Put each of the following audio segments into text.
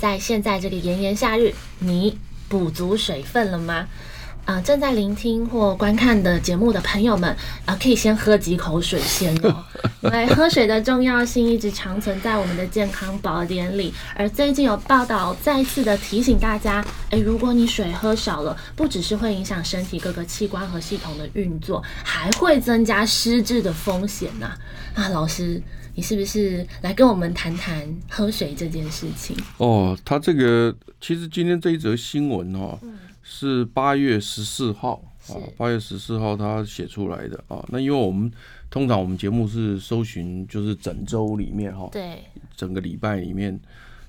在现在这个炎炎夏日，你补足水分了吗？啊、呃，正在聆听或观看的节目的朋友们，啊、呃，可以先喝几口水先哦。因为喝水的重要性一直长存在我们的健康宝典里。而最近有报道再次的提醒大家，诶，如果你水喝少了，不只是会影响身体各个器官和系统的运作，还会增加失智的风险呐、啊。啊，老师。你是不是来跟我们谈谈喝水这件事情？哦，他这个其实今天这一则新闻哦，嗯、是八月十四号啊，八月十四号他写出来的啊。那因为我们通常我们节目是搜寻就是整周里面哈，对，整个礼拜里面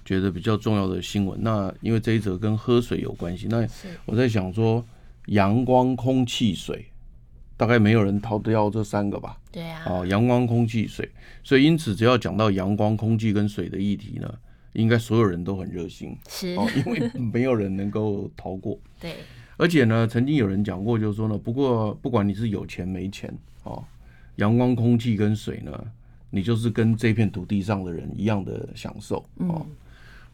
觉得比较重要的新闻。那因为这一则跟喝水有关系，那我在想说，阳光、空气、水。大概没有人逃得掉这三个吧？对啊。啊，阳光、空气、水，所以因此只要讲到阳光、空气跟水的议题呢，应该所有人都很热心。是。哦，因为没有人能够逃过。对。而且呢，曾经有人讲过，就是说呢，不过不管你是有钱没钱，哦，阳光、空气跟水呢，你就是跟这片土地上的人一样的享受。哦。嗯。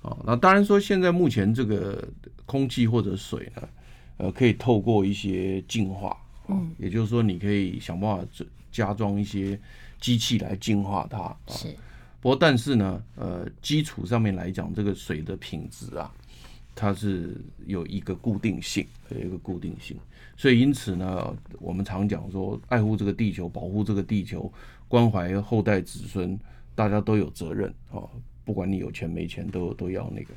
哦，那当然说，现在目前这个空气或者水呢，呃，可以透过一些净化。嗯，也就是说，你可以想办法加装一些机器来净化它。是，不过但是呢，呃，基础上面来讲，这个水的品质啊，它是有一个固定性，有一个固定性。所以因此呢，我们常讲说，爱护这个地球，保护这个地球，关怀后代子孙，大家都有责任啊。不管你有钱没钱，都都要那个。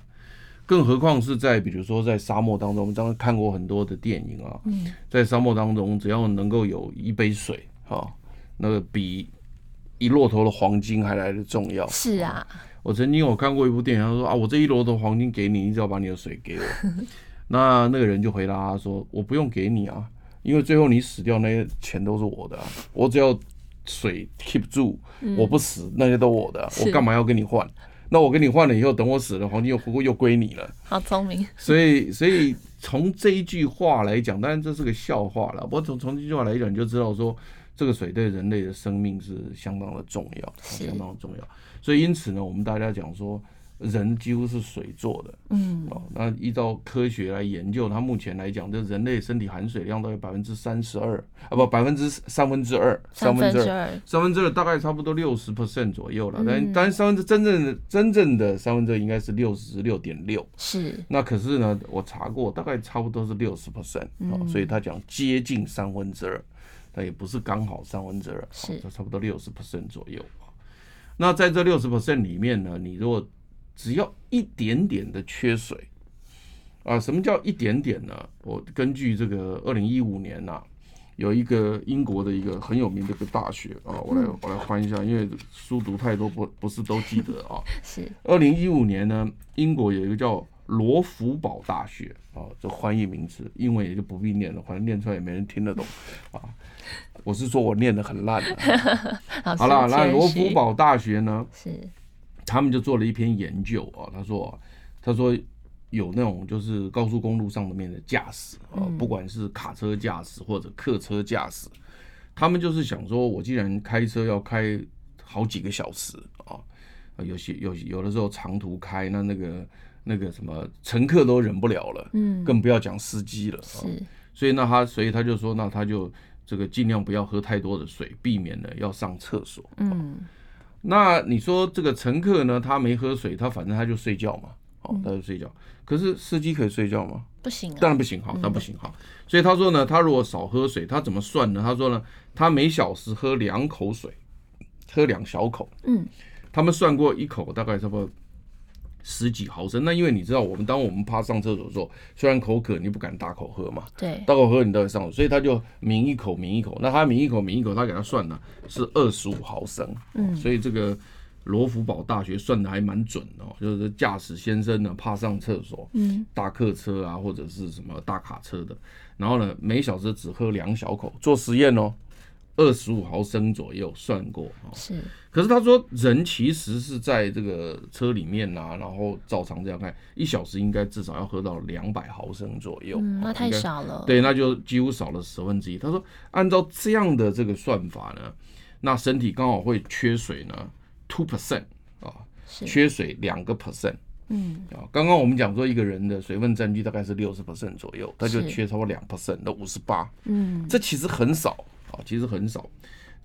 更何况是在比如说在沙漠当中，我们刚刚看过很多的电影啊，在沙漠当中，只要能够有一杯水，哈，那个比一骆头的黄金还来得重要。是啊，我曾经有看过一部电影，他说啊，我这一骆头黄金给你，你只要把你的水给我。那那个人就回答他说，我不用给你啊，因为最后你死掉那些钱都是我的，我只要水 keep 住，我不死那些都我的，我干嘛要跟你换？那我跟你换了以后，等我死了，黄金又不过又归你了。好聪明。所以，所以从这一句话来讲，当然这是个笑话了。不过从从这句话来讲，你就知道说，这个水对人类的生命是相当的重要，相当的重要。所以因此呢，我们大家讲说。人几乎是水做的，嗯，哦，那依照科学来研究，它目前来讲，就人类身体含水量大概百分之三十二，啊不，百分之三分之二，三分之二，三分之二。大概差不多六十 percent 左右了。但但三分之真正的真正的三分之二应该是六十六点六，是。那可是呢，我查过，大概差不多是六十 percent，哦，所以他讲接近三分之二，但也不是刚好三分之二，是，差不多六十 percent 左右。那在这六十 percent 里面呢，你如果只要一点点的缺水啊，什么叫一点点呢？我根据这个二零一五年呐，有一个英国的一个很有名的一个大学啊，我来我来翻一下，因为书读太多不不是都记得啊。是二零一五年呢，英国有一个叫罗福堡大学啊，这翻译名词，英文也就不必念了，反正念出来也没人听得懂啊。我是说我念的很烂 的。好了，那罗福堡大学呢？是。他们就做了一篇研究啊，他说，他说有那种就是高速公路上面的驾驶啊，不管是卡车驾驶或者客车驾驶，他们就是想说，我既然开车要开好几个小时啊，有些有有的时候长途开，那那个那个什么乘客都忍不了了，嗯，更不要讲司机了，是，所以那他所以他就说，那他就这个尽量不要喝太多的水，避免了要上厕所，嗯。那你说这个乘客呢？他没喝水，他反正他就睡觉嘛，哦，他就睡觉。可是司机可以睡觉吗？不行，当然不行，好，那不行，好。所以他说呢，他如果少喝水，他怎么算呢？他说呢，他每小时喝两口水，喝两小口。嗯，他们算过一口大概差不多。十几毫升，那因为你知道，我们当我们怕上厕所的时候，虽然口渴，你不敢大口喝嘛。对，大口喝你都会上，所以他就抿一口，抿一口。那他抿一口，抿一口，他给他算了是二十五毫升。嗯，所以这个罗福堡大学算的还蛮准的哦，就是驾驶先生呢怕上厕所，嗯，大客车啊或者是什么大卡车的，然后呢每小时只喝两小口，做实验哦。二十五毫升左右算过啊，是。可是他说人其实是在这个车里面啊，然后照常这样看，一小时应该至少要喝到两百毫升左右。嗯，那太少了。对，那就几乎少了十分之一。他说按照这样的这个算法呢，那身体刚好会缺水呢，two percent 啊，缺水两个 percent。嗯啊，刚刚我们讲说一个人的水分占据大概是六十 percent 左右，他就缺超过两 percent，那五十八。嗯，这其实很少。啊，其实很少，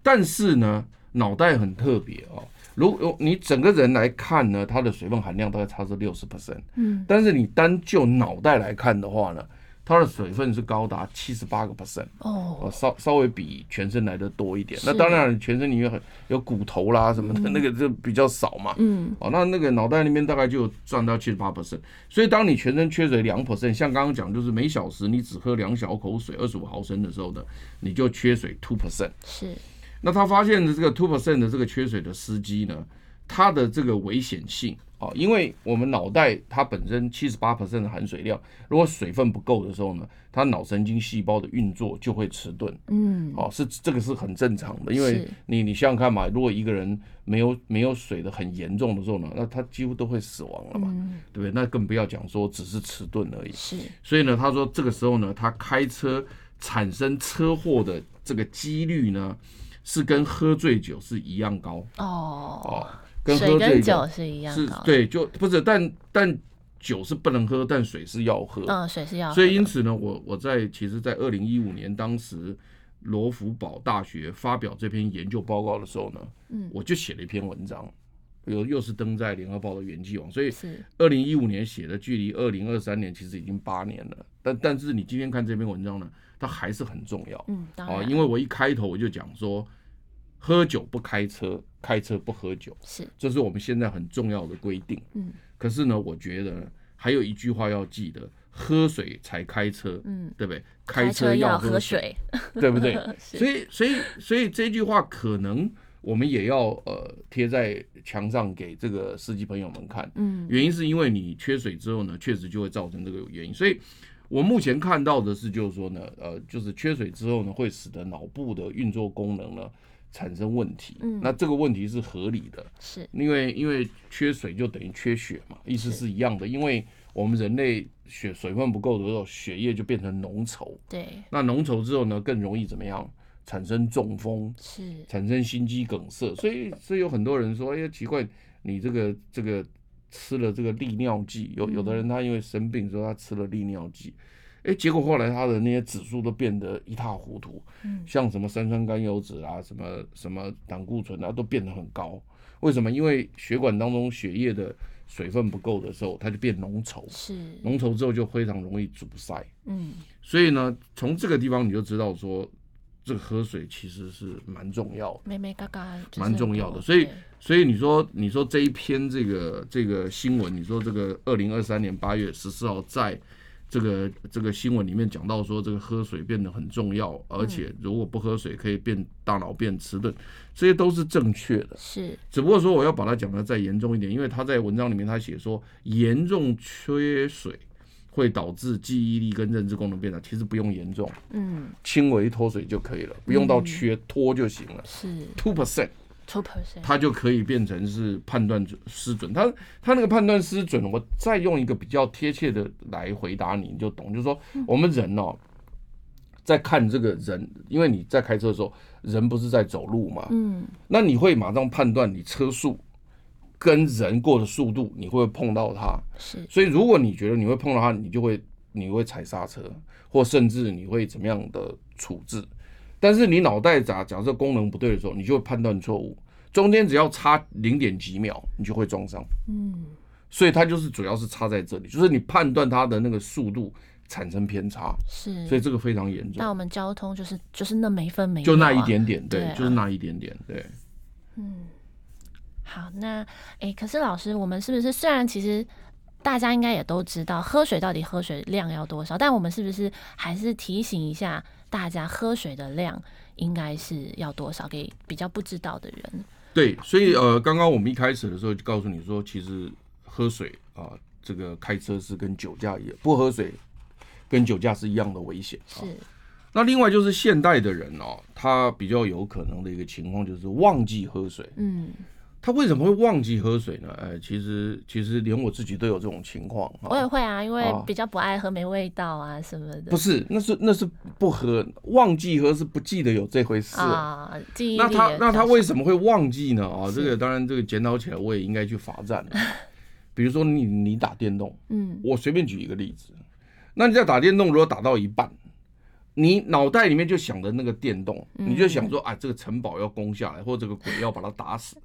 但是呢，脑袋很特别啊。如果你整个人来看呢，它的水分含量大概差是六十 percent，嗯，但是你单就脑袋来看的话呢，它的水分是高达七十八个 percent，哦，稍稍微比全身来的多一点。那当然，全身里面很有骨头啦什么的，那个就比较少嘛，嗯，哦，那那个脑袋里面大概就占到七十八 percent。所以当你全身缺水两 percent，像刚刚讲，就是每小时你只喝两小口水，二十五毫升的时候呢，你就缺水 two percent。是。那他发现的这个 two percent 的这个缺水的司机呢，他的这个危险性啊，因为我们脑袋它本身七十八 percent 的含水量，如果水分不够的时候呢，它脑神经细胞的运作就会迟钝。嗯，哦，是这个是很正常的，因为你你想想看嘛，如果一个人没有没有水的很严重的时候呢，那他几乎都会死亡了嘛，对不对？那更不要讲说只是迟钝而已。是，所以呢，他说这个时候呢，他开车产生车祸的这个几率呢。是跟喝醉酒是一样高哦哦，跟喝醉酒是一样的，是，对，就不是，但但酒是不能喝，但水是要喝，嗯，水是要喝。所以因此呢，我我在其实，在二零一五年当时罗福堡大学发表这篇研究报告的时候呢，嗯，我就写了一篇文章，又又是登在联合报的原记网，所以是二零一五年写的，距离二零二三年其实已经八年了，但但是你今天看这篇文章呢，它还是很重要，嗯，啊，因为我一开头我就讲说。喝酒不开车，开车不喝酒，是，这是我们现在很重要的规定。嗯，可是呢，我觉得还有一句话要记得：喝水才开车，嗯，对不对？开车要喝水，对不对？所以，所以，所以这句话可能我们也要呃贴在墙上给这个司机朋友们看。嗯，原因是因为你缺水之后呢，确实就会造成这个原因。所以我目前看到的是，就是说呢，呃，就是缺水之后呢，会使得脑部的运作功能呢。产生问题，嗯，那这个问题是合理的，是因为因为缺水就等于缺血嘛，意思是一样的，因为我们人类血水分不够的时候，血液就变成浓稠，对，那浓稠之后呢，更容易怎么样？产生中风，是产生心肌梗塞，所以所以有很多人说，哎呀，奇怪，你这个这个吃了这个利尿剂，有有的人他因为生病说他吃了利尿剂。哎，结果后来他的那些指数都变得一塌糊涂，嗯，像什么三酸甘油酯啊，什么什么胆固醇啊，都变得很高。为什么？因为血管当中血液的水分不够的时候，它就变浓稠，是浓稠之后就非常容易阻塞，嗯。所以呢，从这个地方你就知道说，这个喝水其实是蛮重要的，蛮重要的。所以，所以你说，你说这一篇这个这个新闻，你说这个二零二三年八月十四号在。这个这个新闻里面讲到说，这个喝水变得很重要，而且如果不喝水可以变大脑变迟钝，这些都是正确的。是，只不过说我要把它讲得再严重一点，因为他在文章里面他写说，严重缺水会导致记忆力跟认知功能变差，其实不用严重，嗯，轻微脱水就可以了，不用到缺脱就行了。是，two percent。他就可以变成是判断失准，他他那个判断失准，我再用一个比较贴切的来回答你，你就懂，就是说我们人哦，在看这个人，因为你在开车的时候，人不是在走路嘛，嗯，那你会马上判断你车速跟人过的速度，你会碰到他，是，所以如果你觉得你会碰到他，你就会你会踩刹车，或甚至你会怎么样的处置。但是你脑袋假假设功能不对的时候，你就会判断错误，中间只要差零点几秒，你就会撞上。嗯，所以它就是主要是差在这里，就是你判断它的那个速度产生偏差。是，所以这个非常严重。那我们交通就是就是那每分每就那一点点，对，就是那一点点，对。嗯，好，那哎，欸，可是老师，我们是不是虽然其实大家应该也都知道喝水到底喝水量要多少，但我们是不是还是提醒一下？大家喝水的量应该是要多少？给比较不知道的人。对，所以呃，刚刚我们一开始的时候就告诉你说，其实喝水啊、呃，这个开车是跟酒驾一样，不喝水跟酒驾是一样的危险。是。那另外就是现代的人哦，他比较有可能的一个情况就是忘记喝水。嗯。他为什么会忘记喝水呢？哎，其实其实连我自己都有这种情况。我也会啊，因为比较不爱喝，没味道啊什么的。不是，那是那是不喝，忘记喝是不记得有这回事啊。记忆。那他那他为什么会忘记呢？啊，这个当然这个检讨起来我也应该去罚站。比如说你你打电动，嗯，我随便举一个例子，那你在打电动，如果打到一半，你脑袋里面就想着那个电动，你就想说啊，这个城堡要攻下来，或者这个鬼要把它打死。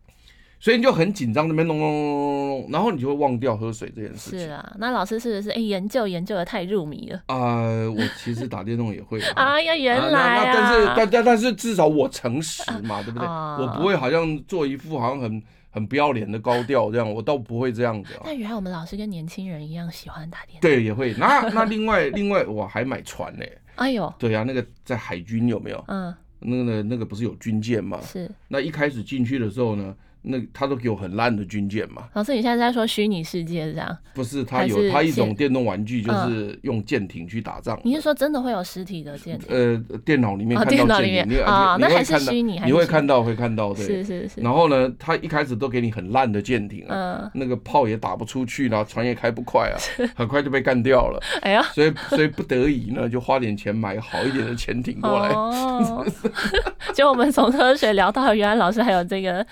所以你就很紧张，那边弄弄弄弄弄，然后你就会忘掉喝水这件事情。是啊，那老师是不是哎、欸、研究研究的太入迷了？啊、呃，我其实打电动也会。哎 呀，原来啊！啊但是但但但是至少我诚实嘛，啊、对不对？啊、我不会好像做一副好像很很不要脸的高调这样，我倒不会这样子。那原来我们老师跟年轻人一样喜欢打电动。对，也会。那那另外 另外我还买船呢。哎呦。对啊，那个在海军有没有？嗯。那个那个不是有军舰吗？是。那一开始进去的时候呢？那他都给我很烂的军舰嘛？老师，你现在在说虚拟世界这样？不是，他有他一种电动玩具，就是用舰艇去打仗。你是说真的会有实体的舰艇？呃，电脑里面看到舰艇，啊，那还是虚拟？你会看到，会看到，对，是是是。然后呢，他一开始都给你很烂的舰艇啊，那个炮也打不出去，然后船也开不快啊，很快就被干掉了。哎呀，所以所以不得已呢，就花点钱买好一点的潜艇过来。哦，就我们从科学聊到，原来老师还有这个。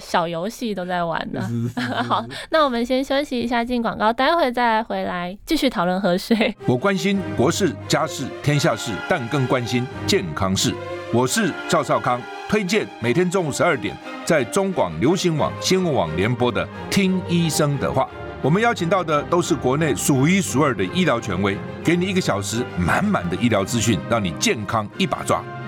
小游戏都在玩呢。好，那我们先休息一下，进广告，待会再回来继续讨论喝水。我关心国事、家事、天下事，但更关心健康事。我是赵少康，推荐每天中午十二点在中广流行网、新闻网联播的《听医生的话》。我们邀请到的都是国内数一数二的医疗权威，给你一个小时满满的医疗资讯，让你健康一把抓。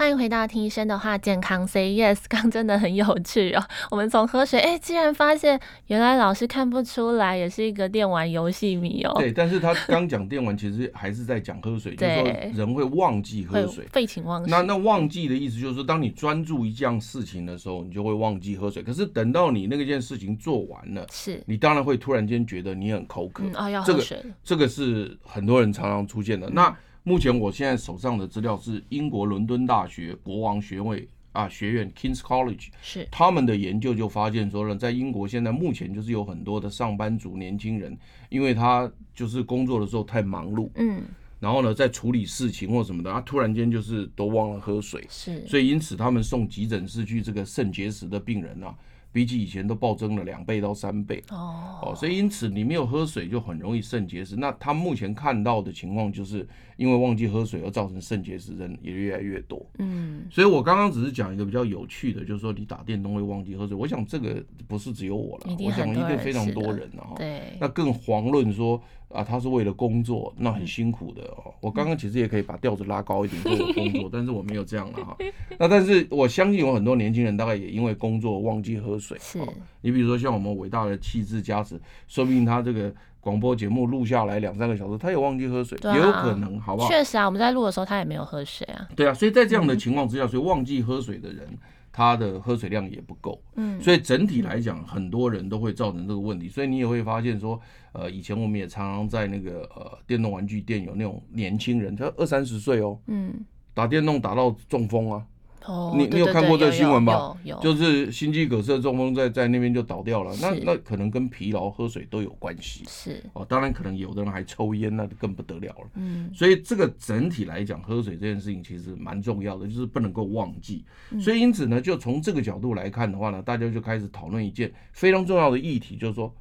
欢迎回到听医生的话，健康 Say Yes，刚真的很有趣哦。我们从喝水，哎，竟然发现原来老师看不出来，也是一个电玩游戏迷哦。对，但是他刚讲电玩，其实还是在讲喝水，就是说人会忘记喝水，废寝忘食。那那忘记的意思就是说，当你专注一件事情的时候，你就会忘记喝水。可是等到你那个件事情做完了，是你当然会突然间觉得你很口渴，啊、要喝水。这个这个是很多人常常出现的。嗯、那目前我现在手上的资料是英国伦敦大学国王学位啊学院 King's College 是。他们的研究就发现说呢，在英国现在目前就是有很多的上班族年轻人，因为他就是工作的时候太忙碌，嗯，然后呢在处理事情或什么的，他突然间就是都忘了喝水，是，所以因此他们送急诊室去这个肾结石的病人啊。比起以前都暴增了两倍到三倍哦，oh. 哦，所以因此你没有喝水就很容易肾结石。那他目前看到的情况就是因为忘记喝水而造成肾结石人也越来越多。嗯，所以我刚刚只是讲一个比较有趣的，就是说你打电动会忘记喝水。我想这个不是只有我了，我想一定非常多人了哈。对，那更遑论说啊，他是为了工作，那很辛苦的哦。我刚刚其实也可以把调子拉高一点，做我工作，但是我没有这样了哈。那但是我相信有很多年轻人大概也因为工作忘记喝水。是，你比如说像我们伟大的气质加持，说不定他这个广播节目录下来两三个小时，他也忘记喝水，啊、也有可能，好不好？确实啊，我们在录的时候他也没有喝水啊。对啊，所以在这样的情况之下，所以忘记喝水的人，他的喝水量也不够。嗯，所以整体来讲，很多人都会造成这个问题。所以你也会发现说，呃，以前我们也常常在那个呃电动玩具店有那种年轻人，他二三十岁哦，嗯，打电动打到中风啊。哦，你你有看过这个新闻吧？有，有，就是心肌梗塞中风在在那边就倒掉了。那那可能跟疲劳、喝水都有关系。是哦，当然可能有的人还抽烟，那就更不得了了。嗯，所以这个整体来讲，喝水这件事情其实蛮重要的，就是不能够忘记。所以因此呢，就从这个角度来看的话呢，大家就开始讨论一件非常重要的议题，就是说，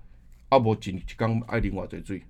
阿伯仅刚爱啉偌济水，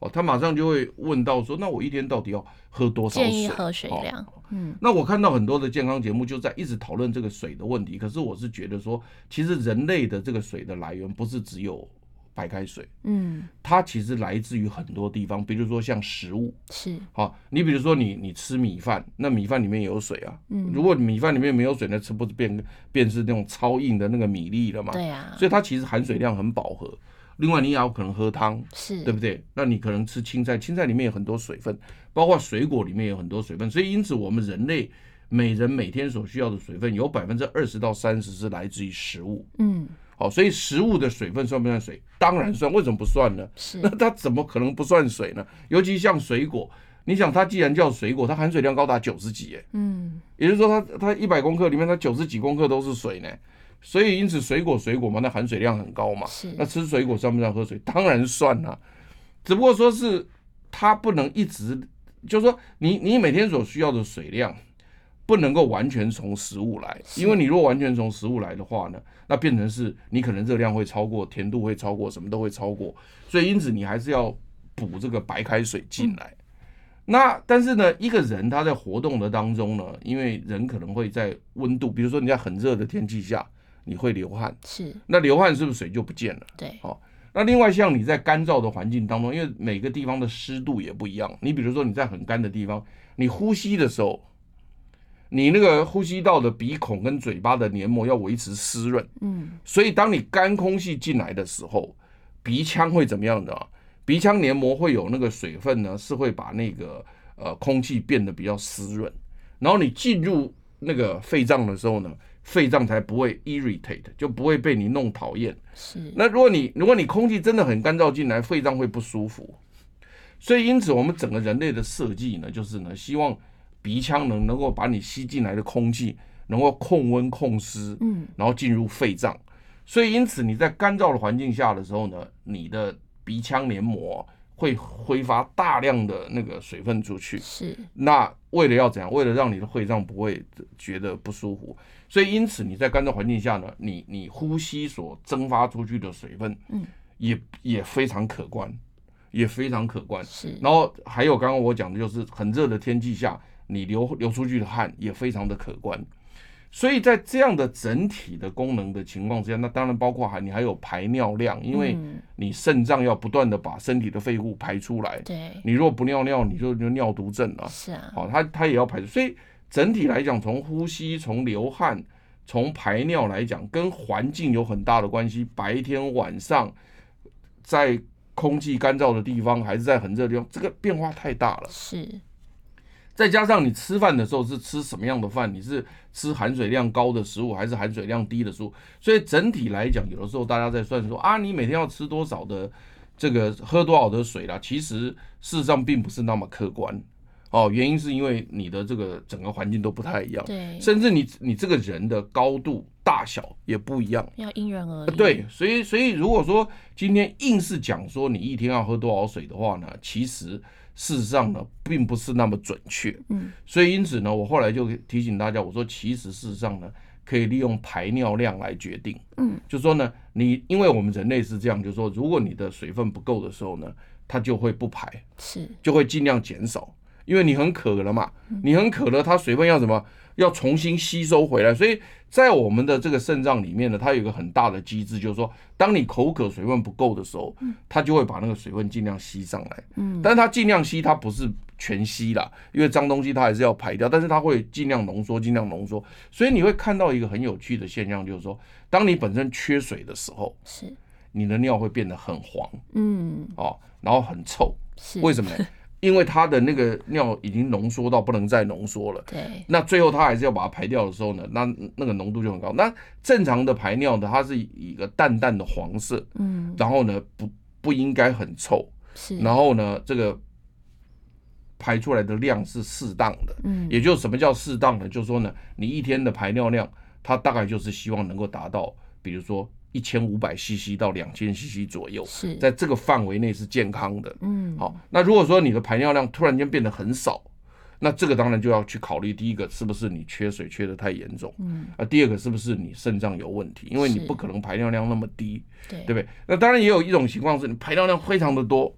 哦，他马上就会问到说，那我一天到底要喝多少水？建议喝水量。嗯，那我看到很多的健康节目就在一直讨论这个水的问题。可是我是觉得说，其实人类的这个水的来源不是只有白开水，嗯，它其实来自于很多地方，比如说像食物，是，好，你比如说你你吃米饭，那米饭里面有水啊，嗯，如果米饭里面没有水，那吃不是变变是那种超硬的那个米粒了嘛？对啊，所以它其实含水量很饱和。另外你也有可能喝汤，是对不对？那你可能吃青菜，青菜里面有很多水分，包括水果里面有很多水分，所以因此我们人类每人每天所需要的水分有百分之二十到三十是来自于食物。嗯，好，所以食物的水分算不算水？当然算，为什么不算呢？是那它怎么可能不算水呢？尤其像水果，你想它既然叫水果，它含水量高达九十几，哎，嗯，也就是说它它一百公克里面它九十几公克都是水呢。所以因此水果水果嘛，那含水量很高嘛，是那吃水果算不算喝水？当然算啊，只不过说是它不能一直，就是说你你每天所需要的水量不能够完全从食物来，因为你如果完全从食物来的话呢，那变成是你可能热量会超过，甜度会超过，什么都会超过，所以因此你还是要补这个白开水进来。那但是呢，一个人他在活动的当中呢，因为人可能会在温度，比如说你在很热的天气下。你会流汗，是那流汗是不是水就不见了？对，好，那另外像你在干燥的环境当中，因为每个地方的湿度也不一样。你比如说你在很干的地方，你呼吸的时候，你那个呼吸道的鼻孔跟嘴巴的黏膜要维持湿润，嗯，所以当你干空气进来的时候，鼻腔会怎么样的？鼻腔黏膜会有那个水分呢，是会把那个呃空气变得比较湿润，然后你进入那个肺脏的时候呢，肺脏才不会 irritate，就不会被你弄讨厌。是。那如果你如果你空气真的很干燥进来，肺脏会不舒服。所以因此，我们整个人类的设计呢，就是呢，希望鼻腔能能够把你吸进来的空气能够控温控湿，嗯，然后进入肺脏。所以因此你在干燥的环境下的时候呢，你的鼻腔黏膜会挥发大量的那个水分出去。是。那为了要怎样？为了让你的肺脏不会觉得不舒服。所以，因此你在干燥环境下呢，你你呼吸所蒸发出去的水分，嗯，也也非常可观，也非常可观。是。然后还有刚刚我讲的就是很热的天气下，你流流出去的汗也非常的可观。所以在这样的整体的功能的情况之下，那当然包括还你还有排尿量，因为你肾脏要不断的把身体的废物排出来。对。你如果不尿尿，你就就尿毒症了。是啊。好，它它也要排出，所以。整体来讲，从呼吸、从流汗、从排尿来讲，跟环境有很大的关系。白天、晚上，在空气干燥的地方，还是在很热的地方，这个变化太大了。是。再加上你吃饭的时候是吃什么样的饭？你是吃含水量高的食物，还是含水量低的食物？所以整体来讲，有的时候大家在算说啊，你每天要吃多少的这个，喝多少的水啦？其实事实上并不是那么客观。哦，原因是因为你的这个整个环境都不太一样，对，甚至你你这个人的高度大小也不一样，要因人而异。对，所以所以如果说今天硬是讲说你一天要喝多少水的话呢，其实事实上呢并不是那么准确。嗯，所以因此呢，我后来就提醒大家，我说其实事实上呢，可以利用排尿量来决定。嗯，就是说呢，你因为我们人类是这样，就是说如果你的水分不够的时候呢，它就会不排，是就会尽量减少。因为你很渴了嘛，你很渴了，它水分要什么？要重新吸收回来。所以在我们的这个肾脏里面呢，它有一个很大的机制，就是说，当你口渴、水分不够的时候，它就会把那个水分尽量吸上来。嗯，但是它尽量吸，它不是全吸啦，因为脏东西它还是要排掉，但是它会尽量浓缩，尽量浓缩。所以你会看到一个很有趣的现象，就是说，当你本身缺水的时候，是你的尿会变得很黄，嗯，哦，然后很臭，是为什么呢？因为他的那个尿已经浓缩到不能再浓缩了，对，那最后他还是要把它排掉的时候呢，那那个浓度就很高。那正常的排尿呢，它是一个淡淡的黄色，嗯，然后呢不不应该很臭，是，然后呢这个排出来的量是适当的，嗯，也就是什么叫适当的，就是说呢，你一天的排尿量，它大概就是希望能够达到，比如说。一千五百 CC 到两千 CC 左右，是在这个范围内是健康的。嗯，好，那如果说你的排尿量突然间变得很少，那这个当然就要去考虑，第一个是不是你缺水缺的太严重，嗯，啊，第二个是不是你肾脏有问题，因为你不可能排尿量那么低，对，对不对？那当然也有一种情况是你排尿量非常的多，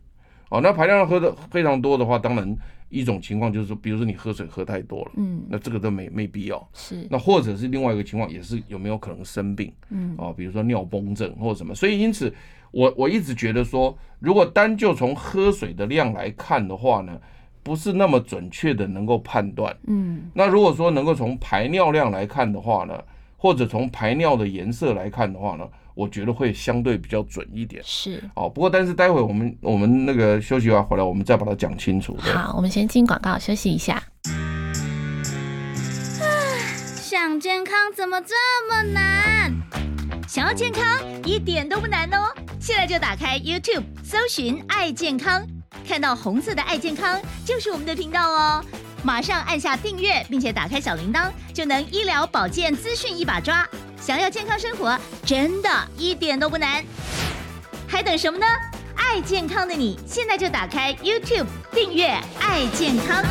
哦，那排尿量喝的非常多的话，当然。一种情况就是说，比如说你喝水喝太多了，嗯，那这个都没没必要。是，那或者是另外一个情况，也是有没有可能生病，嗯，啊，比如说尿崩症或者什么。所以因此，我我一直觉得说，如果单就从喝水的量来看的话呢，不是那么准确的能够判断，嗯。那如果说能够从排尿量来看的话呢，或者从排尿的颜色来看的话呢，我觉得会相对比较准一点。是哦，不过但是待会我们我们那个休息完回来，我们再把它讲清楚。好，我们先进广告休息一下。想健康怎么这么难？想要健康一点都不难哦！现在就打开 YouTube，搜寻“爱健康”，看到红色的“爱健康”就是我们的频道哦。马上按下订阅，并且打开小铃铛，就能医疗保健资讯一把抓。想要健康生活，真的一点都不难，还等什么呢？爱健康的你，现在就打开 YouTube 订阅“爱健康”。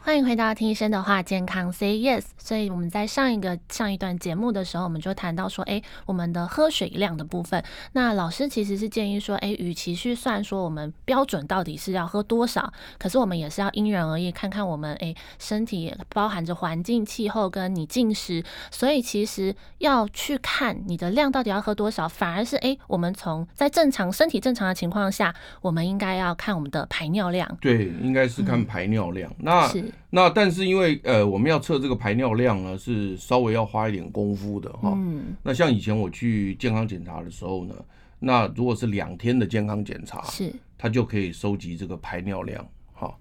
欢迎回到听医生的话，健康 Say Yes。所以我们在上一个上一段节目的时候，我们就谈到说，哎，我们的喝水量的部分。那老师其实是建议说，哎，与其去算说我们标准到底是要喝多少，可是我们也是要因人而异，看看我们哎身体包含着环境、气候跟你进食，所以其实要去看你的量到底要喝多少，反而是哎，我们从在正常身体正常的情况下，我们应该要看我们的排尿量。对，应该是看排尿量。嗯、那是。那但是因为呃，我们要测这个排尿量呢，是稍微要花一点功夫的哈。嗯。那像以前我去健康检查的时候呢，那如果是两天的健康检查，是，它就可以收集这个排尿量哈。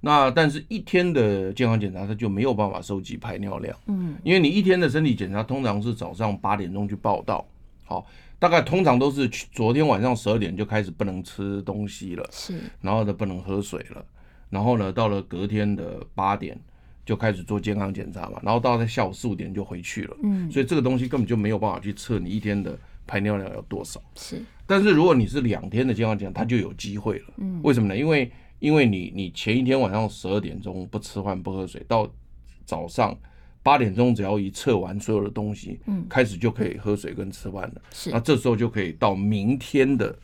那但是一天的健康检查，它就没有办法收集排尿量。嗯。因为你一天的身体检查通常是早上八点钟去报道，好，大概通常都是昨天晚上十二点就开始不能吃东西了，是，然后呢不能喝水了。然后呢，到了隔天的八点就开始做健康检查嘛，然后到了下午四五点就回去了。嗯，所以这个东西根本就没有办法去测你一天的排尿量有多少。是，但是如果你是两天的健康检查，它就有机会了。嗯，为什么呢？因为因为你你前一天晚上十二点钟不吃饭不喝水，到早上八点钟只要一测完所有的东西，嗯，开始就可以喝水跟吃饭了。是，那这时候就可以到明天的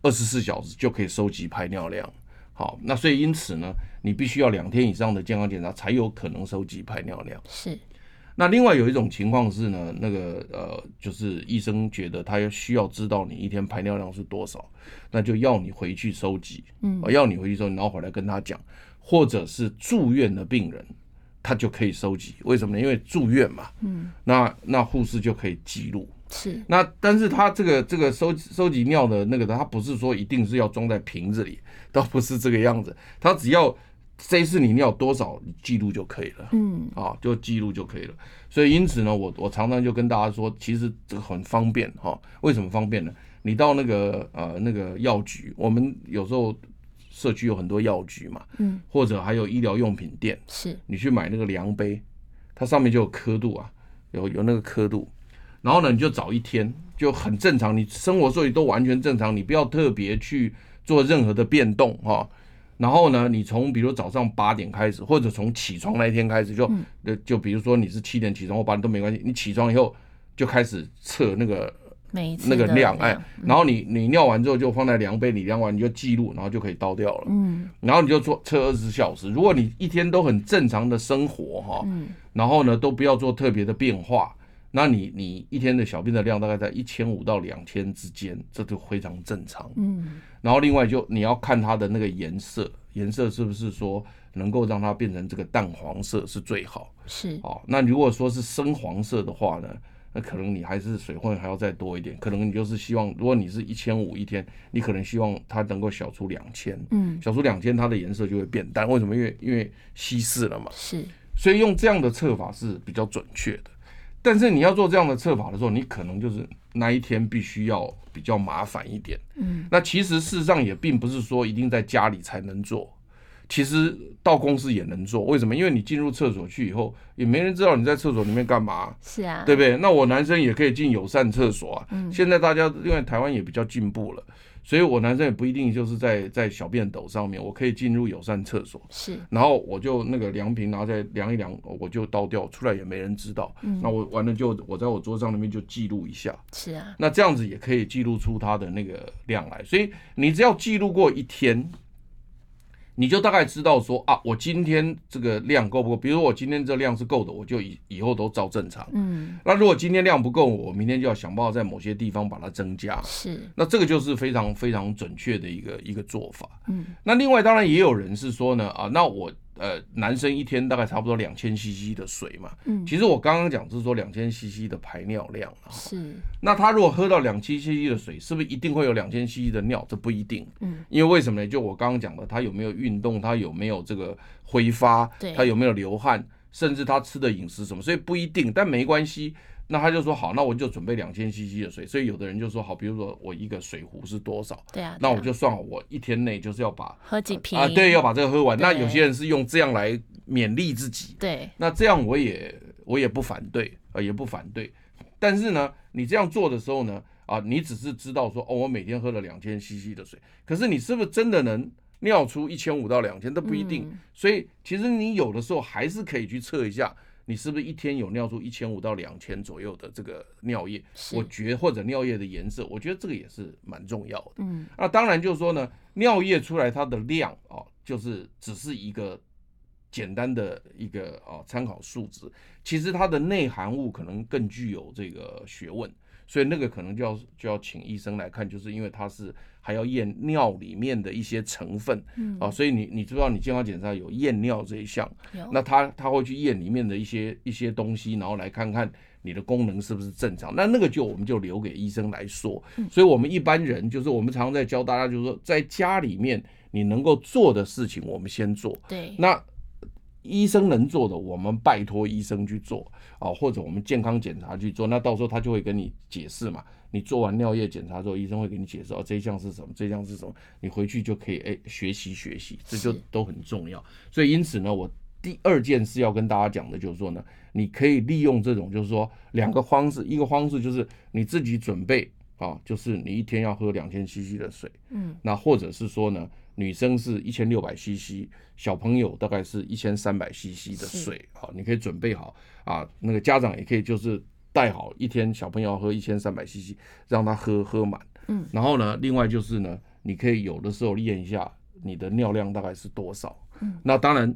二十四小时就可以收集排尿量。好，那所以因此呢，你必须要两天以上的健康检查才有可能收集排尿量。是。那另外有一种情况是呢，那个呃，就是医生觉得他需要知道你一天排尿量是多少，那就要你回去收集，嗯，要你回去收集，然后回来跟他讲，或者是住院的病人，他就可以收集。为什么呢？因为住院嘛，嗯，那那护士就可以记录。是，那但是它这个这个收收集尿的那个，它不是说一定是要装在瓶子里，倒不是这个样子，它只要这一次你尿多少，记录就可以了，嗯，啊，就记录就可以了。所以因此呢，我我常常就跟大家说，其实这个很方便哈。为什么方便呢？你到那个呃那个药局，我们有时候社区有很多药局嘛，嗯，或者还有医疗用品店，是，你去买那个量杯，它上面就有刻度啊，有有那个刻度。然后呢，你就找一天就很正常，你生活作息都完全正常，你不要特别去做任何的变动哈。然后呢，你从比如早上八点开始，或者从起床那一天开始，就呃就比如说你是七点起床或八点都没关系，你起床以后就开始测那个那个量，哎，然后你你尿完之后就放在量杯里，量完你就记录，然后就可以倒掉了。嗯，然后你就做测二十四小时，如果你一天都很正常的生活哈，然后呢都不要做特别的变化。那你你一天的小便的量大概在一千五到两千之间，这就非常正常。嗯，然后另外就你要看它的那个颜色，颜色是不是说能够让它变成这个淡黄色是最好。是哦，那如果说是深黄色的话呢，那可能你还是水分还要再多一点，可能你就是希望，如果你是一千五一天，你可能希望它能够小出两千。嗯，小出两千，它的颜色就会变淡。为什么？因为因为稀释了嘛。是，所以用这样的测法是比较准确的。但是你要做这样的测法的时候，你可能就是那一天必须要比较麻烦一点。嗯，那其实事实上也并不是说一定在家里才能做，其实到公司也能做。为什么？因为你进入厕所去以后，也没人知道你在厕所里面干嘛。是啊，对不对？那我男生也可以进友善厕所啊。嗯，现在大家因为台湾也比较进步了。所以我男生也不一定就是在在小便斗上面，我可以进入友善厕所，是，然后我就那个量瓶拿在量一量，我就倒掉出来，也没人知道。嗯，那我完了就我在我桌上那边就记录一下。是啊，那这样子也可以记录出它的那个量来。所以你只要记录过一天。你就大概知道说啊，我今天这个量够不够？比如说我今天这量是够的，我就以以后都照正常。嗯，那如果今天量不够，我明天就要想办法在某些地方把它增加。是，那这个就是非常非常准确的一个一个做法。嗯，那另外当然也有人是说呢啊，那我呃，男生一天大概差不多两千 CC 的水嘛。嗯，其实我刚刚讲是说两千 CC 的排尿量啊。是。那他如果喝到两千 CC 的水，是不是一定会有两千 CC 的尿？这不一定。嗯，因为为什么呢？就我刚刚讲的，他有没有运动，他有没有这个挥发，他有没有流汗，甚至他吃的饮食什么，所以不一定。但没关系。那他就说好，那我就准备两千 CC 的水。所以有的人就说好，比如说我一个水壶是多少？对啊。那我就算好，我一天内就是要把喝几瓶啊，对，要把这个喝完。那有些人是用这样来勉励自己。对。那这样我也我也不反对啊，也不反对。但是呢，你这样做的时候呢，啊，你只是知道说哦，我每天喝了两千 CC 的水，可是你是不是真的能尿出一千五到两千？都不一定。嗯。所以其实你有的时候还是可以去测一下。你是不是一天有尿出一千五到两千左右的这个尿液？我觉或者尿液的颜色，我觉得这个也是蛮重要的。嗯，那当然就是说呢，尿液出来它的量啊，就是只是一个简单的一个啊参考数值，其实它的内含物可能更具有这个学问，所以那个可能就要就要请医生来看，就是因为它是。还要验尿里面的一些成分，嗯啊，所以你你知道你健康检查有验尿这一项，那他他会去验里面的一些一些东西，然后来看看你的功能是不是正常。那那个就我们就留给医生来说。所以我们一般人就是我们常常在教大家，就是说在家里面你能够做的事情，我们先做。对，那医生能做的，我们拜托医生去做啊，或者我们健康检查去做。那到时候他就会跟你解释嘛。你做完尿液检查之后，医生会给你解释哦，这一项是什么，这一项是什么，你回去就可以哎学习学习，这就都很重要。所以因此呢，我第二件事要跟大家讲的就是说呢，你可以利用这种就是说两个方式，一个方式就是你自己准备啊，就是你一天要喝两千 CC 的水，嗯，那或者是说呢，女生是一千六百 CC，小朋友大概是一千三百 CC 的水，好，你可以准备好啊，那个家长也可以就是。带好一天，小朋友要喝一千三百 CC，让他喝喝满。嗯，然后呢，另外就是呢，你可以有的时候验一下你的尿量大概是多少。嗯，那当然，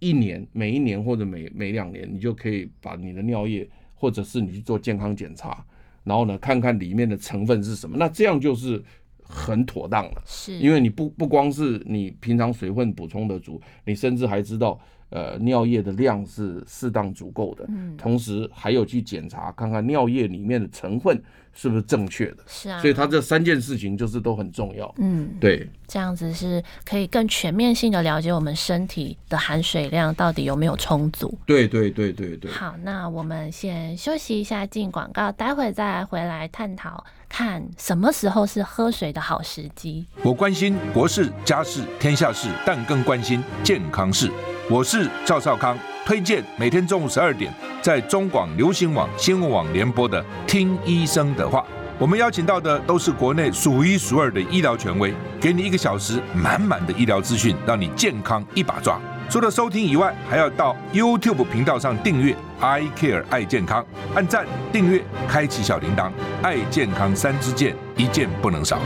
一年每一年或者每每两年，你就可以把你的尿液，或者是你去做健康检查，然后呢，看看里面的成分是什么。那这样就是很妥当了。是，因为你不不光是你平常水分补充的足，你甚至还知道。呃，尿液的量是适当足够的，嗯，同时还有去检查看看尿液里面的成分是不是正确的，是啊，所以它这三件事情就是都很重要，嗯，对，这样子是可以更全面性的了解我们身体的含水量到底有没有充足，对对对对对。好，那我们先休息一下，进广告，待会再回来探讨，看什么时候是喝水的好时机。我关心国事、家事、天下事，但更关心健康事。我是赵少康，推荐每天中午十二点在中广流行网、新闻网联播的《听医生的话》。我们邀请到的都是国内数一数二的医疗权威，给你一个小时满满的医疗资讯，让你健康一把抓。除了收听以外，还要到 YouTube 频道上订阅 “I Care 爱健康”，按赞、订阅、开启小铃铛，爱健康三支箭，一件不能少。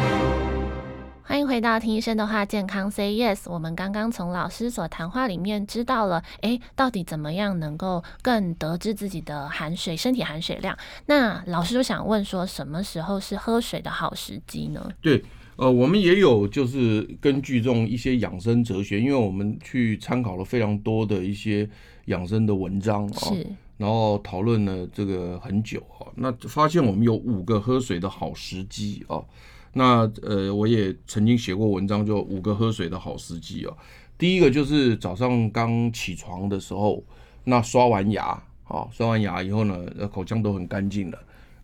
欢迎回到听医生的话，健康 Say Yes。我们刚刚从老师所谈话里面知道了，诶，到底怎么样能够更得知自己的含水身体含水量？那老师就想问说，什么时候是喝水的好时机呢？对，呃，我们也有就是根据这种一些养生哲学，因为我们去参考了非常多的一些养生的文章啊，是然后讨论了这个很久啊，那发现我们有五个喝水的好时机啊。那呃，我也曾经写过文章，就五个喝水的好时机哦。第一个就是早上刚起床的时候，那刷完牙啊，刷完牙以后呢，口腔都很干净了，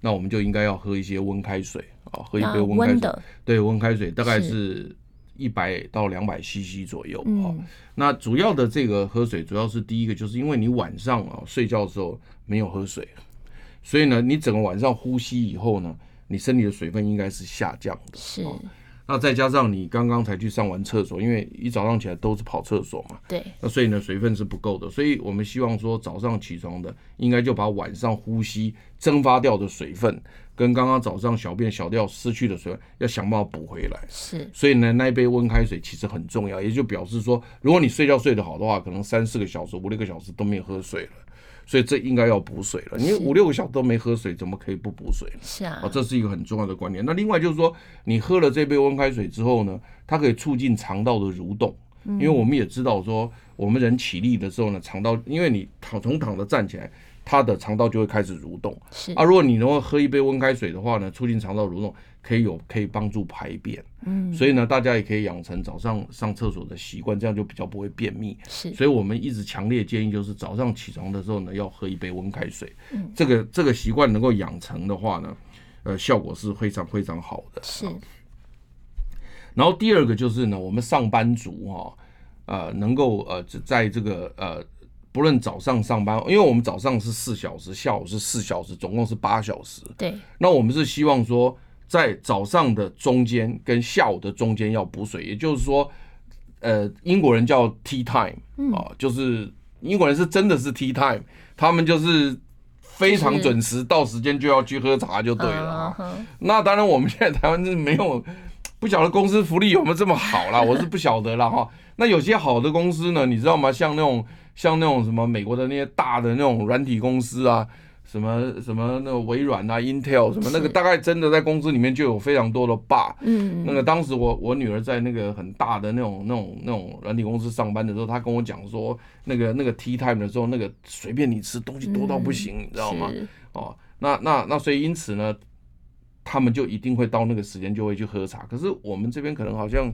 那我们就应该要喝一些温开水啊，喝一杯温开水。对，温开水大概是一百到两百 CC 左右啊。那主要的这个喝水，主要是第一个，就是因为你晚上啊睡觉的时候没有喝水，所以呢，你整个晚上呼吸以后呢。你身体的水分应该是下降的，是、哦。那再加上你刚刚才去上完厕所，因为一早上起来都是跑厕所嘛，对。那所以呢，水分是不够的。所以我们希望说，早上起床的应该就把晚上呼吸蒸发掉的水分，跟刚刚早上小便小掉失去的水分，要想办法补回来。是。所以呢，那一杯温开水其实很重要，也就表示说，如果你睡觉睡得好的话，可能三四个小时、五六个小时都没有喝水了。所以这应该要补水了，你五六个小时都没喝水，怎么可以不补水呢？是啊，这是一个很重要的观念。那另外就是说，你喝了这杯温开水之后呢，它可以促进肠道的蠕动，因为我们也知道说，我们人起立的时候呢，肠道因为你躺从躺着站起来，它的肠道就会开始蠕动。是啊，如果你能够喝一杯温开水的话呢，促进肠道蠕动，可以有可以帮助排便。嗯，所以呢，大家也可以养成早上上厕所的习惯，这样就比较不会便秘。是，所以我们一直强烈建议，就是早上起床的时候呢，要喝一杯温开水。嗯，这个这个习惯能够养成的话呢，呃，效果是非常非常好的。是。然后第二个就是呢，我们上班族哈，呃，能够呃，在这个呃，不论早上上班，因为我们早上是四小时，下午是四小时，总共是八小时。对。那我们是希望说，在早上的中间跟下午的中间要补水，也就是说，呃，英国人叫 tea time 啊，就是英国人是真的是 tea time，他们就是非常准时到时间就要去喝茶就对了。那当然，我们现在台湾是没有。不晓得公司福利有没有这么好啦？我是不晓得啦哈。那有些好的公司呢，你知道吗？像那种像那种什么美国的那些大的那种软体公司啊，什么什么那个微软啊、Intel 什么那个，大概真的在公司里面就有非常多的 bar。嗯。那个当时我我女儿在那个很大的那种那种那种软体公司上班的时候，她跟我讲说，那个那个 tea time 的时候，那个随便你吃东西多到不行，你知道吗？哦，那那那所以因此呢。他们就一定会到那个时间就会去喝茶，可是我们这边可能好像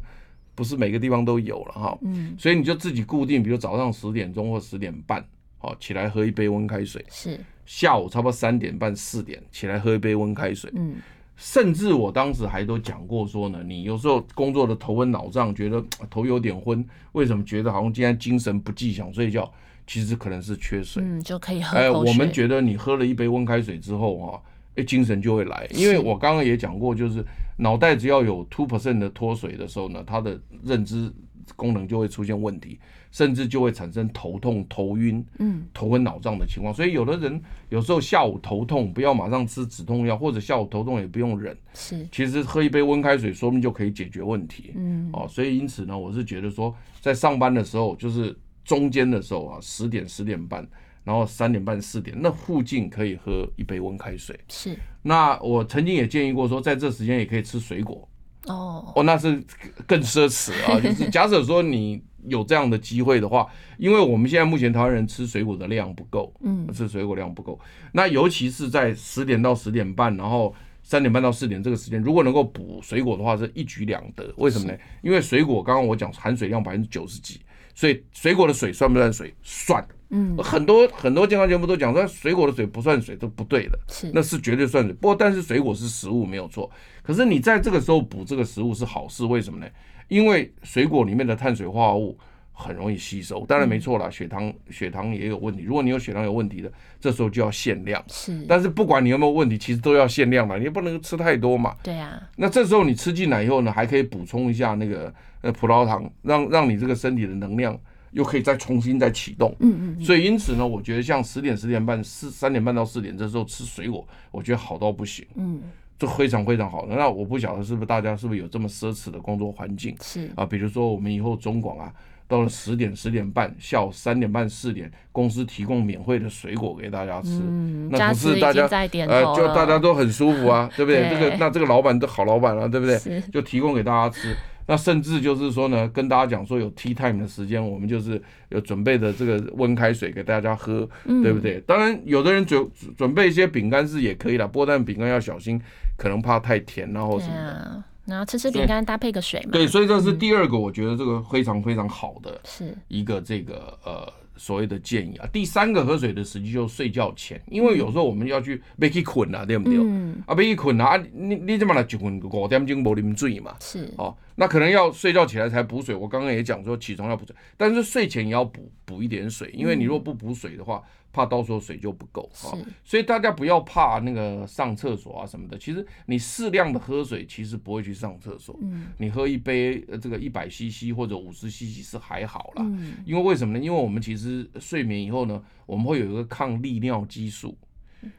不是每个地方都有了哈，嗯，所以你就自己固定，比如早上十点钟或十点半，好起来喝一杯温开水，是下午差不多三点半四点起来喝一杯温开水，嗯，甚至我当时还都讲过说呢，你有时候工作的头昏脑胀，觉得 头有点昏，为什么觉得好像今天精神不济想睡觉？其实可能是缺水，嗯，就可以喝。哎，我们觉得你喝了一杯温开水之后啊。哎，精神就会来，因为我刚刚也讲过，就是脑袋只要有 two percent 的脱水的时候呢，它的认知功能就会出现问题，甚至就会产生头痛、头晕、嗯、头昏脑胀的情况。所以有的人有时候下午头痛，不要马上吃止痛药，或者下午头痛也不用忍，是，其实喝一杯温开水，说不定就可以解决问题。嗯，哦，所以因此呢，我是觉得说，在上班的时候，就是中间的时候啊，十点、十点半。然后三点半四点，那附近可以喝一杯温开水。是，那我曾经也建议过说，在这时间也可以吃水果。哦，哦，那是更奢侈啊！就是假设说你有这样的机会的话，因为我们现在目前台湾人吃水果的量不够，嗯，吃水果量不够。那尤其是在十点到十点半，然后三点半到四点这个时间，如果能够补水果的话，是一举两得。为什么呢？因为水果刚刚我讲含水量百分之九十几，所以水果的水算不算水？算。嗯，很多很多健康节目都讲说水果的水不算水都不对的，是那是绝对算水。不过但是水果是食物没有错，可是你在这个时候补这个食物是好事，为什么呢？因为水果里面的碳水化合物很容易吸收，当然没错啦，血糖血糖也有问题。如果你有血糖有问题的，这时候就要限量。是，但是不管你有没有问题，其实都要限量嘛，你也不能吃太多嘛。对啊。那这时候你吃进来以后呢，还可以补充一下那个呃葡萄糖，让让你这个身体的能量。又可以再重新再启动，嗯嗯，所以因此呢，我觉得像十点、十点半、四三点半到四点这时候吃水果，我觉得好到不行，嗯，这非常非常好的。那我不晓得是不是大家是不是有这么奢侈的工作环境？是啊，比如说我们以后中广啊，到了十点、十点半，下午三点半、四点，公司提供免费的水果给大家吃，嗯，那不是大家呃，就大家都很舒服啊，对不对？这个那这个老板都好老板了，对不对？就提供给大家吃。那甚至就是说呢，跟大家讲说有 tea time 的时间，我们就是有准备的这个温开水给大家喝，嗯、对不对？当然，有的人准准备一些饼干是也可以的，不过但饼干要小心，可能怕太甜，然后什么的。然后吃吃饼干搭配个水嘛。对，所以这是第二个，我觉得这个非常非常好的是一个这个呃。所谓的建议啊，第三个喝水的时机就是睡觉前，因为有时候我们要去被去困啊，对不对？嗯、啊，被去困啊，你你怎么来就困五点钟没啉水嘛？是哦，那可能要睡觉起来才补水。我刚刚也讲说起床要补水，但是睡前也要补补一点水，因为你如果不补水的话。怕到时候水就不够啊，所以大家不要怕那个上厕所啊什么的。其实你适量的喝水，其实不会去上厕所。你喝一杯这个一百 CC 或者五十 CC 是还好啦。因为为什么呢？因为我们其实睡眠以后呢，我们会有一个抗利尿激素。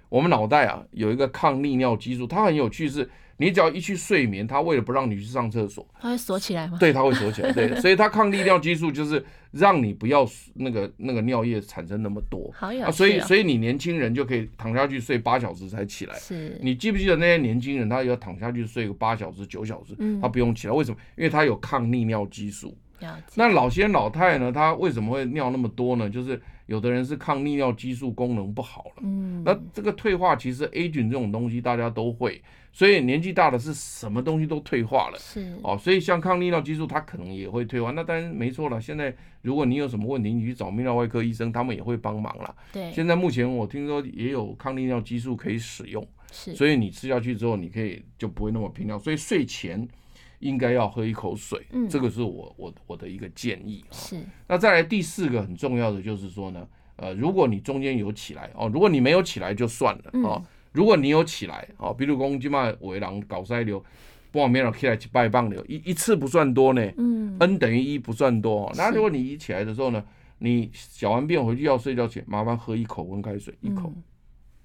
我们脑袋啊有一个抗利尿激素，它很有趣是。你只要一去睡眠，他为了不让你去上厕所，他会锁起来吗？对，他会锁起来。对，所以他抗利尿激素就是让你不要那个那个尿液产生那么多。好有啊！所以所以你年轻人就可以躺下去睡八小时才起来。是。你记不记得那些年轻人，他要躺下去睡个八小时九小时，他不用起来，为什么？因为他有抗利尿激素。那老先老太呢，他为什么会尿那么多呢？就是有的人是抗利尿激素功能不好了。嗯，那这个退化其实 aging 这种东西大家都会，所以年纪大的是什么东西都退化了。是哦，所以像抗利尿激素，它可能也会退化。那当然没错了。现在如果你有什么问题，你去找泌尿外科医生，他们也会帮忙了。对，现在目前我听说也有抗利尿激素可以使用。是，所以你吃下去之后，你可以就不会那么频尿。所以睡前。应该要喝一口水，嗯，这个是我我我的一个建议。是，那再来第四个很重要的就是说呢，呃，如果你中间有起来哦，如果你没有起来就算了哦，如果你有起来哦，比如说今麦围狼搞塞流，半夜了起来去拜棒流，一一次不算多呢，嗯，n 等于一不算多。那如果你一起来的时候呢，你小完便回去要睡觉前，麻烦喝一口温开水，一口，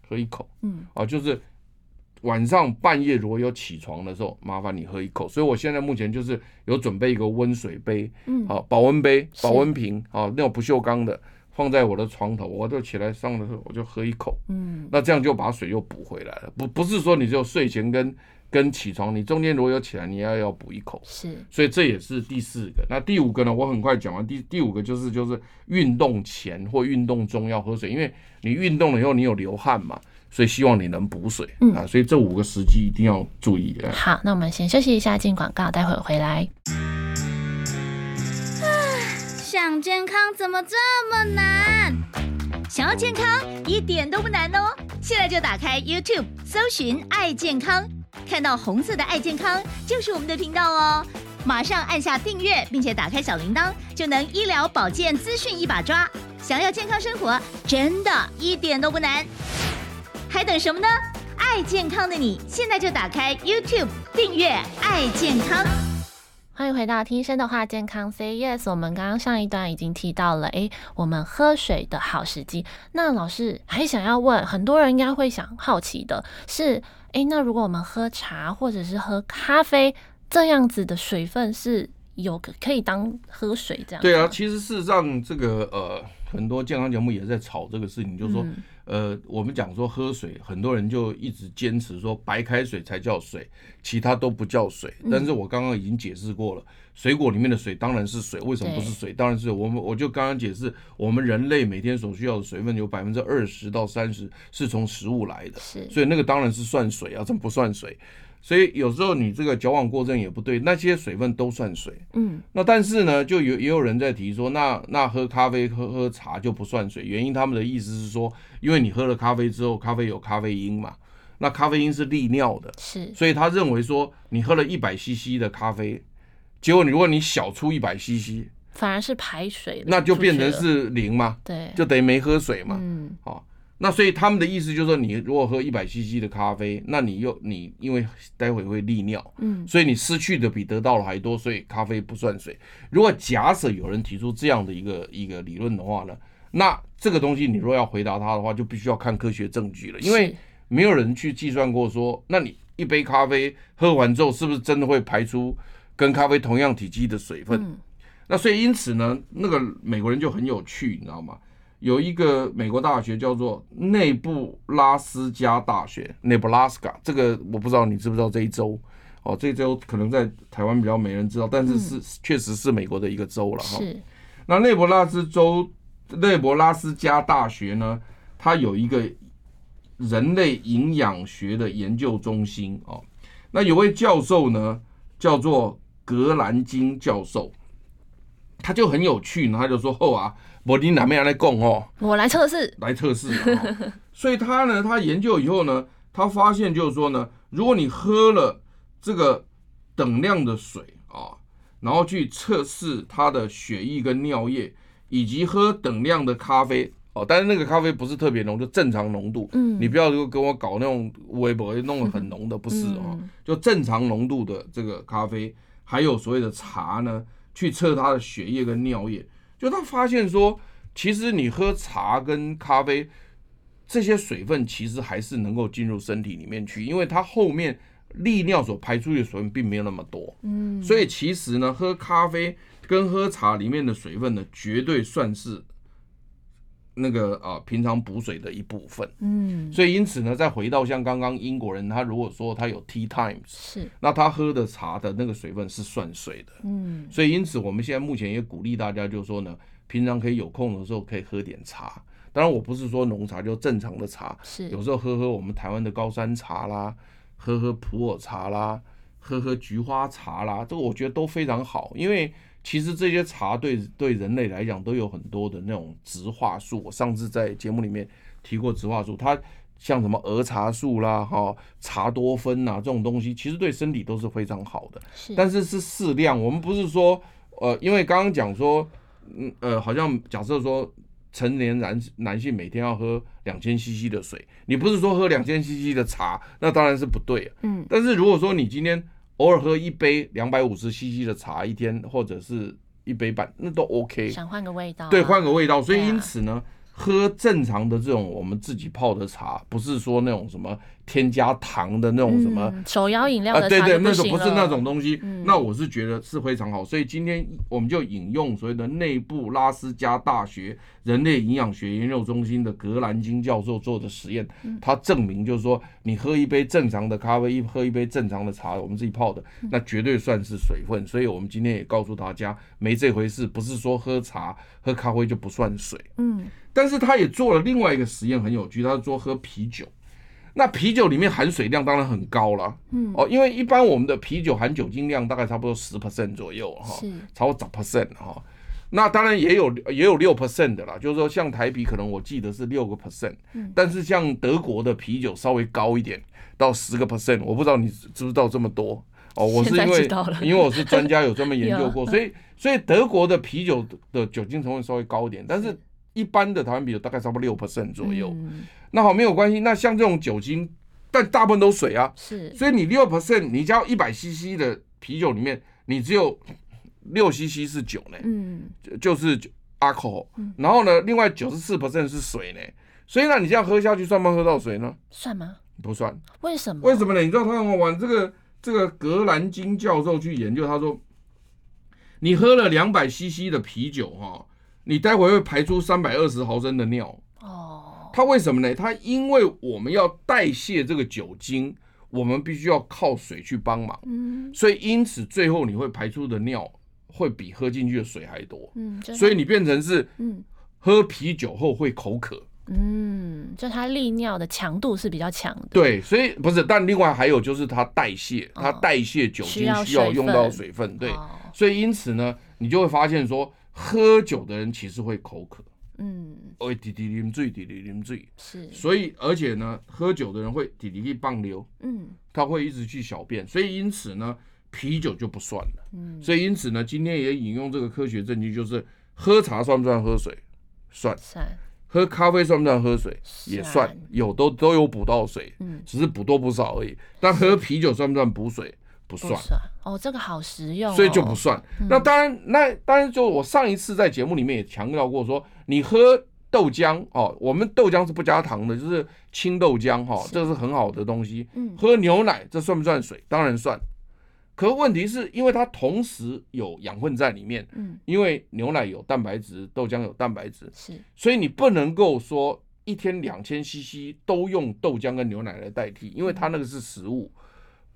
喝一口，嗯，啊，就是。晚上半夜如果有起床的时候，麻烦你喝一口。所以我现在目前就是有准备一个温水杯，嗯，好，保温杯、保温瓶，好，那种不锈钢的，放在我的床头，我就起来上的时候我就喝一口，嗯，那这样就把水又补回来了。不不是说你只有睡前跟跟起床，你中间如果有起来，你要要补一口。是，所以这也是第四个。那第五个呢？我很快讲完。第第五个就是就是运动前或运动中要喝水，因为你运动了以后你有流汗嘛。所以希望你能补水，嗯啊，所以这五个时机一定要注意。好，那我们先休息一下，进广告，待会儿回来。想健康怎么这么难？想要健康一点都不难哦！现在就打开 YouTube，搜寻“爱健康”，看到红色的“爱健康”就是我们的频道哦。马上按下订阅，并且打开小铃铛，就能医疗保健资讯一把抓。想要健康生活，真的一点都不难。还等什么呢？爱健康的你，现在就打开 YouTube 订阅“爱健康”。欢迎回到听医生的话，健康 Say Yes。我们刚刚上一段已经提到了，诶，我们喝水的好时机。那老师还想要问，很多人应该会想好奇的是，诶，那如果我们喝茶或者是喝咖啡这样子的水分是有可以当喝水这样？对啊，其实事实上这个呃，很多健康节目也在吵这个事情，就是说。嗯呃，我们讲说喝水，很多人就一直坚持说白开水才叫水，其他都不叫水。但是我刚刚已经解释过了，水果里面的水当然是水，为什么不是水？当然是我们，我就刚刚解释，我们人类每天所需要的水分有百分之二十到三十是从食物来的，所以那个当然是算水啊，怎么不算水？所以有时候你这个矫枉过正也不对，那些水分都算水。嗯，那但是呢，就有也有人在提说，那那喝咖啡喝喝茶就不算水，原因他们的意思是说，因为你喝了咖啡之后，咖啡有咖啡因嘛，那咖啡因是利尿的，是，所以他认为说，你喝了一百 CC 的咖啡，结果你如果你小出一百 CC，反而是排水，那就变成是零嘛，对，就等于没喝水嘛，嗯，好。那所以他们的意思就是说，你如果喝一百 CC 的咖啡，那你又你因为待会会利尿，嗯，所以你失去的比得到的还多，所以咖啡不算水。如果假设有人提出这样的一个一个理论的话呢，那这个东西你如果要回答他的话，就必须要看科学证据了，因为没有人去计算过说，那你一杯咖啡喝完之后是不是真的会排出跟咖啡同样体积的水分？那所以因此呢，那个美国人就很有趣，你知道吗？有一个美国大学叫做内布拉斯加大学 （Nebraska），这个我不知道你知不知道这一州？哦，这一州可能在台湾比较没人知道，但是是确实是美国的一个州了哈。是。那内布拉斯州内布拉斯加大学呢，它有一个人类营养学的研究中心哦。那有位教授呢，叫做格兰金教授，他就很有趣呢，他就说：“后啊。”我你哪边来讲哦？我来测试，来测试。所以他呢，他研究以后呢，他发现就是说呢，如果你喝了这个等量的水啊，然后去测试他的血液跟尿液，以及喝等量的咖啡哦，但是那个咖啡不是特别浓，就正常浓度。嗯，你不要就跟我搞那种微博弄得很浓的，不是哦，就正常浓度的这个咖啡，还有所谓的茶呢，去测它的血液跟尿液。就他发现说，其实你喝茶跟咖啡，这些水分其实还是能够进入身体里面去，因为它后面利尿所排出的水分并没有那么多。嗯，所以其实呢，喝咖啡跟喝茶里面的水分呢，绝对算是那个啊，平常补水的一部分。嗯，所以因此呢，再回到像刚刚英国人，他如果说他有 tea times，是，那他喝的茶的那个水分是算水的。嗯，所以因此我们现在目前也鼓励大家，就是说呢，平常可以有空的时候可以喝点茶。当然，我不是说浓茶，就正常的茶。是，有时候喝喝我们台湾的高山茶啦，喝喝普洱茶啦，喝喝菊花茶啦，这个我觉得都非常好，因为。其实这些茶对对人类来讲都有很多的那种植化素。我上次在节目里面提过植化素，它像什么儿茶素啦、哈茶多酚呐这种东西，其实对身体都是非常好的。是，但是是适量。我们不是说，呃，因为刚刚讲说，嗯呃，好像假设说成年男男性每天要喝两千 CC 的水，你不是说喝两千 CC 的茶，那当然是不对啊。嗯，但是如果说你今天偶尔喝一杯两百五十 CC 的茶一天，或者是一杯半，那都 OK。想换个味道，对，换个味道。所以因此呢，喝正常的这种我们自己泡的茶，不是说那种什么添加糖的那种什么。嗯手摇饮料啊，的对对，那茶就不行种不是那种东西，嗯。那我是觉得是非常好，所以今天我们就引用所谓的内布拉斯加大学人类营养学研究中心的格兰金教授做的实验，嗯。他证明就是说，你喝一杯正常的咖啡，一喝一杯正常的茶，我们自己泡的，嗯那绝对算是水分，所以我们今天也告诉大家，没这回事，不是说喝茶喝咖啡就不算水，嗯，但是他也做了另外一个实验，很有趣，他是说喝啤酒。那啤酒里面含水量当然很高了，嗯哦，因为一般我们的啤酒含酒精量大概差不多十 percent 左右哈，超过十 percent 哈。那当然也有也有六 percent 的啦，就是说像台啤可能我记得是六个 percent，但是像德国的啤酒稍微高一点，到十个 percent，我不知道你知不知道这么多哦。我是因为因为我是专家，有专门研究过，所以所以德国的啤酒的酒精成分稍微高一点，但是一般的台湾啤酒大概差不多六 percent 左右。嗯那好，没有关系。那像这种酒精，但大部分都水啊，是，所以你六 percent，你加一百 CC 的啤酒里面，你只有六 CC 是酒呢，嗯就就是酒 alcohol，然后呢，另外九十四 percent 是水呢。所以呢，你这样喝下去算不算喝到水呢？算吗？不算。为什么？为什么呢？你知道他很好玩，这个这个格兰金教授去研究，他说，你喝了两百 CC 的啤酒哈，你待会会排出三百二十毫升的尿。哦，它为什么呢？它因为我们要代谢这个酒精，我们必须要靠水去帮忙，嗯。所以因此最后你会排出的尿会比喝进去的水还多，嗯，所以你变成是嗯。喝啤酒后会口渴。嗯，就它利尿的强度是比较强的，对，所以不是，但另外还有就是它代谢，它代谢酒精需要用到分水分，对，哦。所以因此呢，你就会发现说，喝酒的人其实会口渴，嗯会滴滴啉醉，滴滴啉醉，是，所以而且呢，喝酒的人会滴滴一棒流。嗯他会一直去小便，所以因此呢，啤酒就不算了。嗯所以因此呢，今天也引用这个科学证据，就是喝茶算不算喝水？算。算，喝咖啡算不算喝水？也算算，有都都有补到水，嗯只是补多补少而已。但喝啤酒算不算补水？不不算，哦，这个好实用、哦，所以就不算。那当然，那当然就我上一次在节目里面也强调过说，你喝豆浆哦，我们豆浆是不加糖的，就是清豆浆哈、哦，这个是很好的东西。嗯。喝牛奶这算不算水？当然算。可问题是因为它同时有养分在里面，嗯。因为牛奶有蛋白质，豆浆有蛋白质，是。所以你不能够说一天两千 CC 都用豆浆跟牛奶来代替，因为它那个是食物，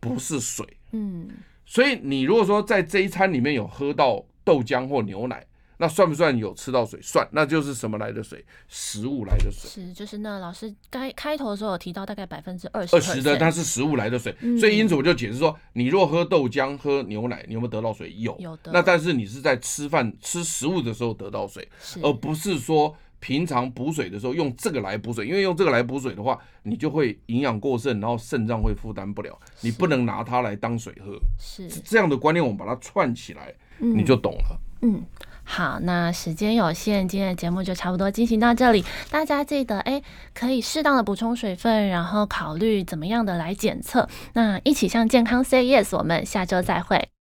不是水。嗯所以你如果说在这一餐里面有喝到豆浆或牛奶，那算不算有吃到水？算，那就是什么来的水？食物来的水。是，就是那老师开开头的时候有提到大概百分之二十，二十的，它是食物来的水，嗯所以因此我就解释说，你若喝豆浆、喝牛奶，你有没有得到水？有，有的那但是你是在吃饭、吃食物的时候得到水，而不是说平常补水的时候用这个来补水，因为用这个来补水的话，你就会营养过剩，然后肾脏会负担不了，你不能拿它来当水喝。是这样的观念，我们把它串起来，你就懂了。嗯，好，那时间有限，今天的节目就差不多进行到这里。大家记得，哎、可以适当的补充水分，然后考虑怎么样的来检测。那一起向健康 say yes，我们下周再会。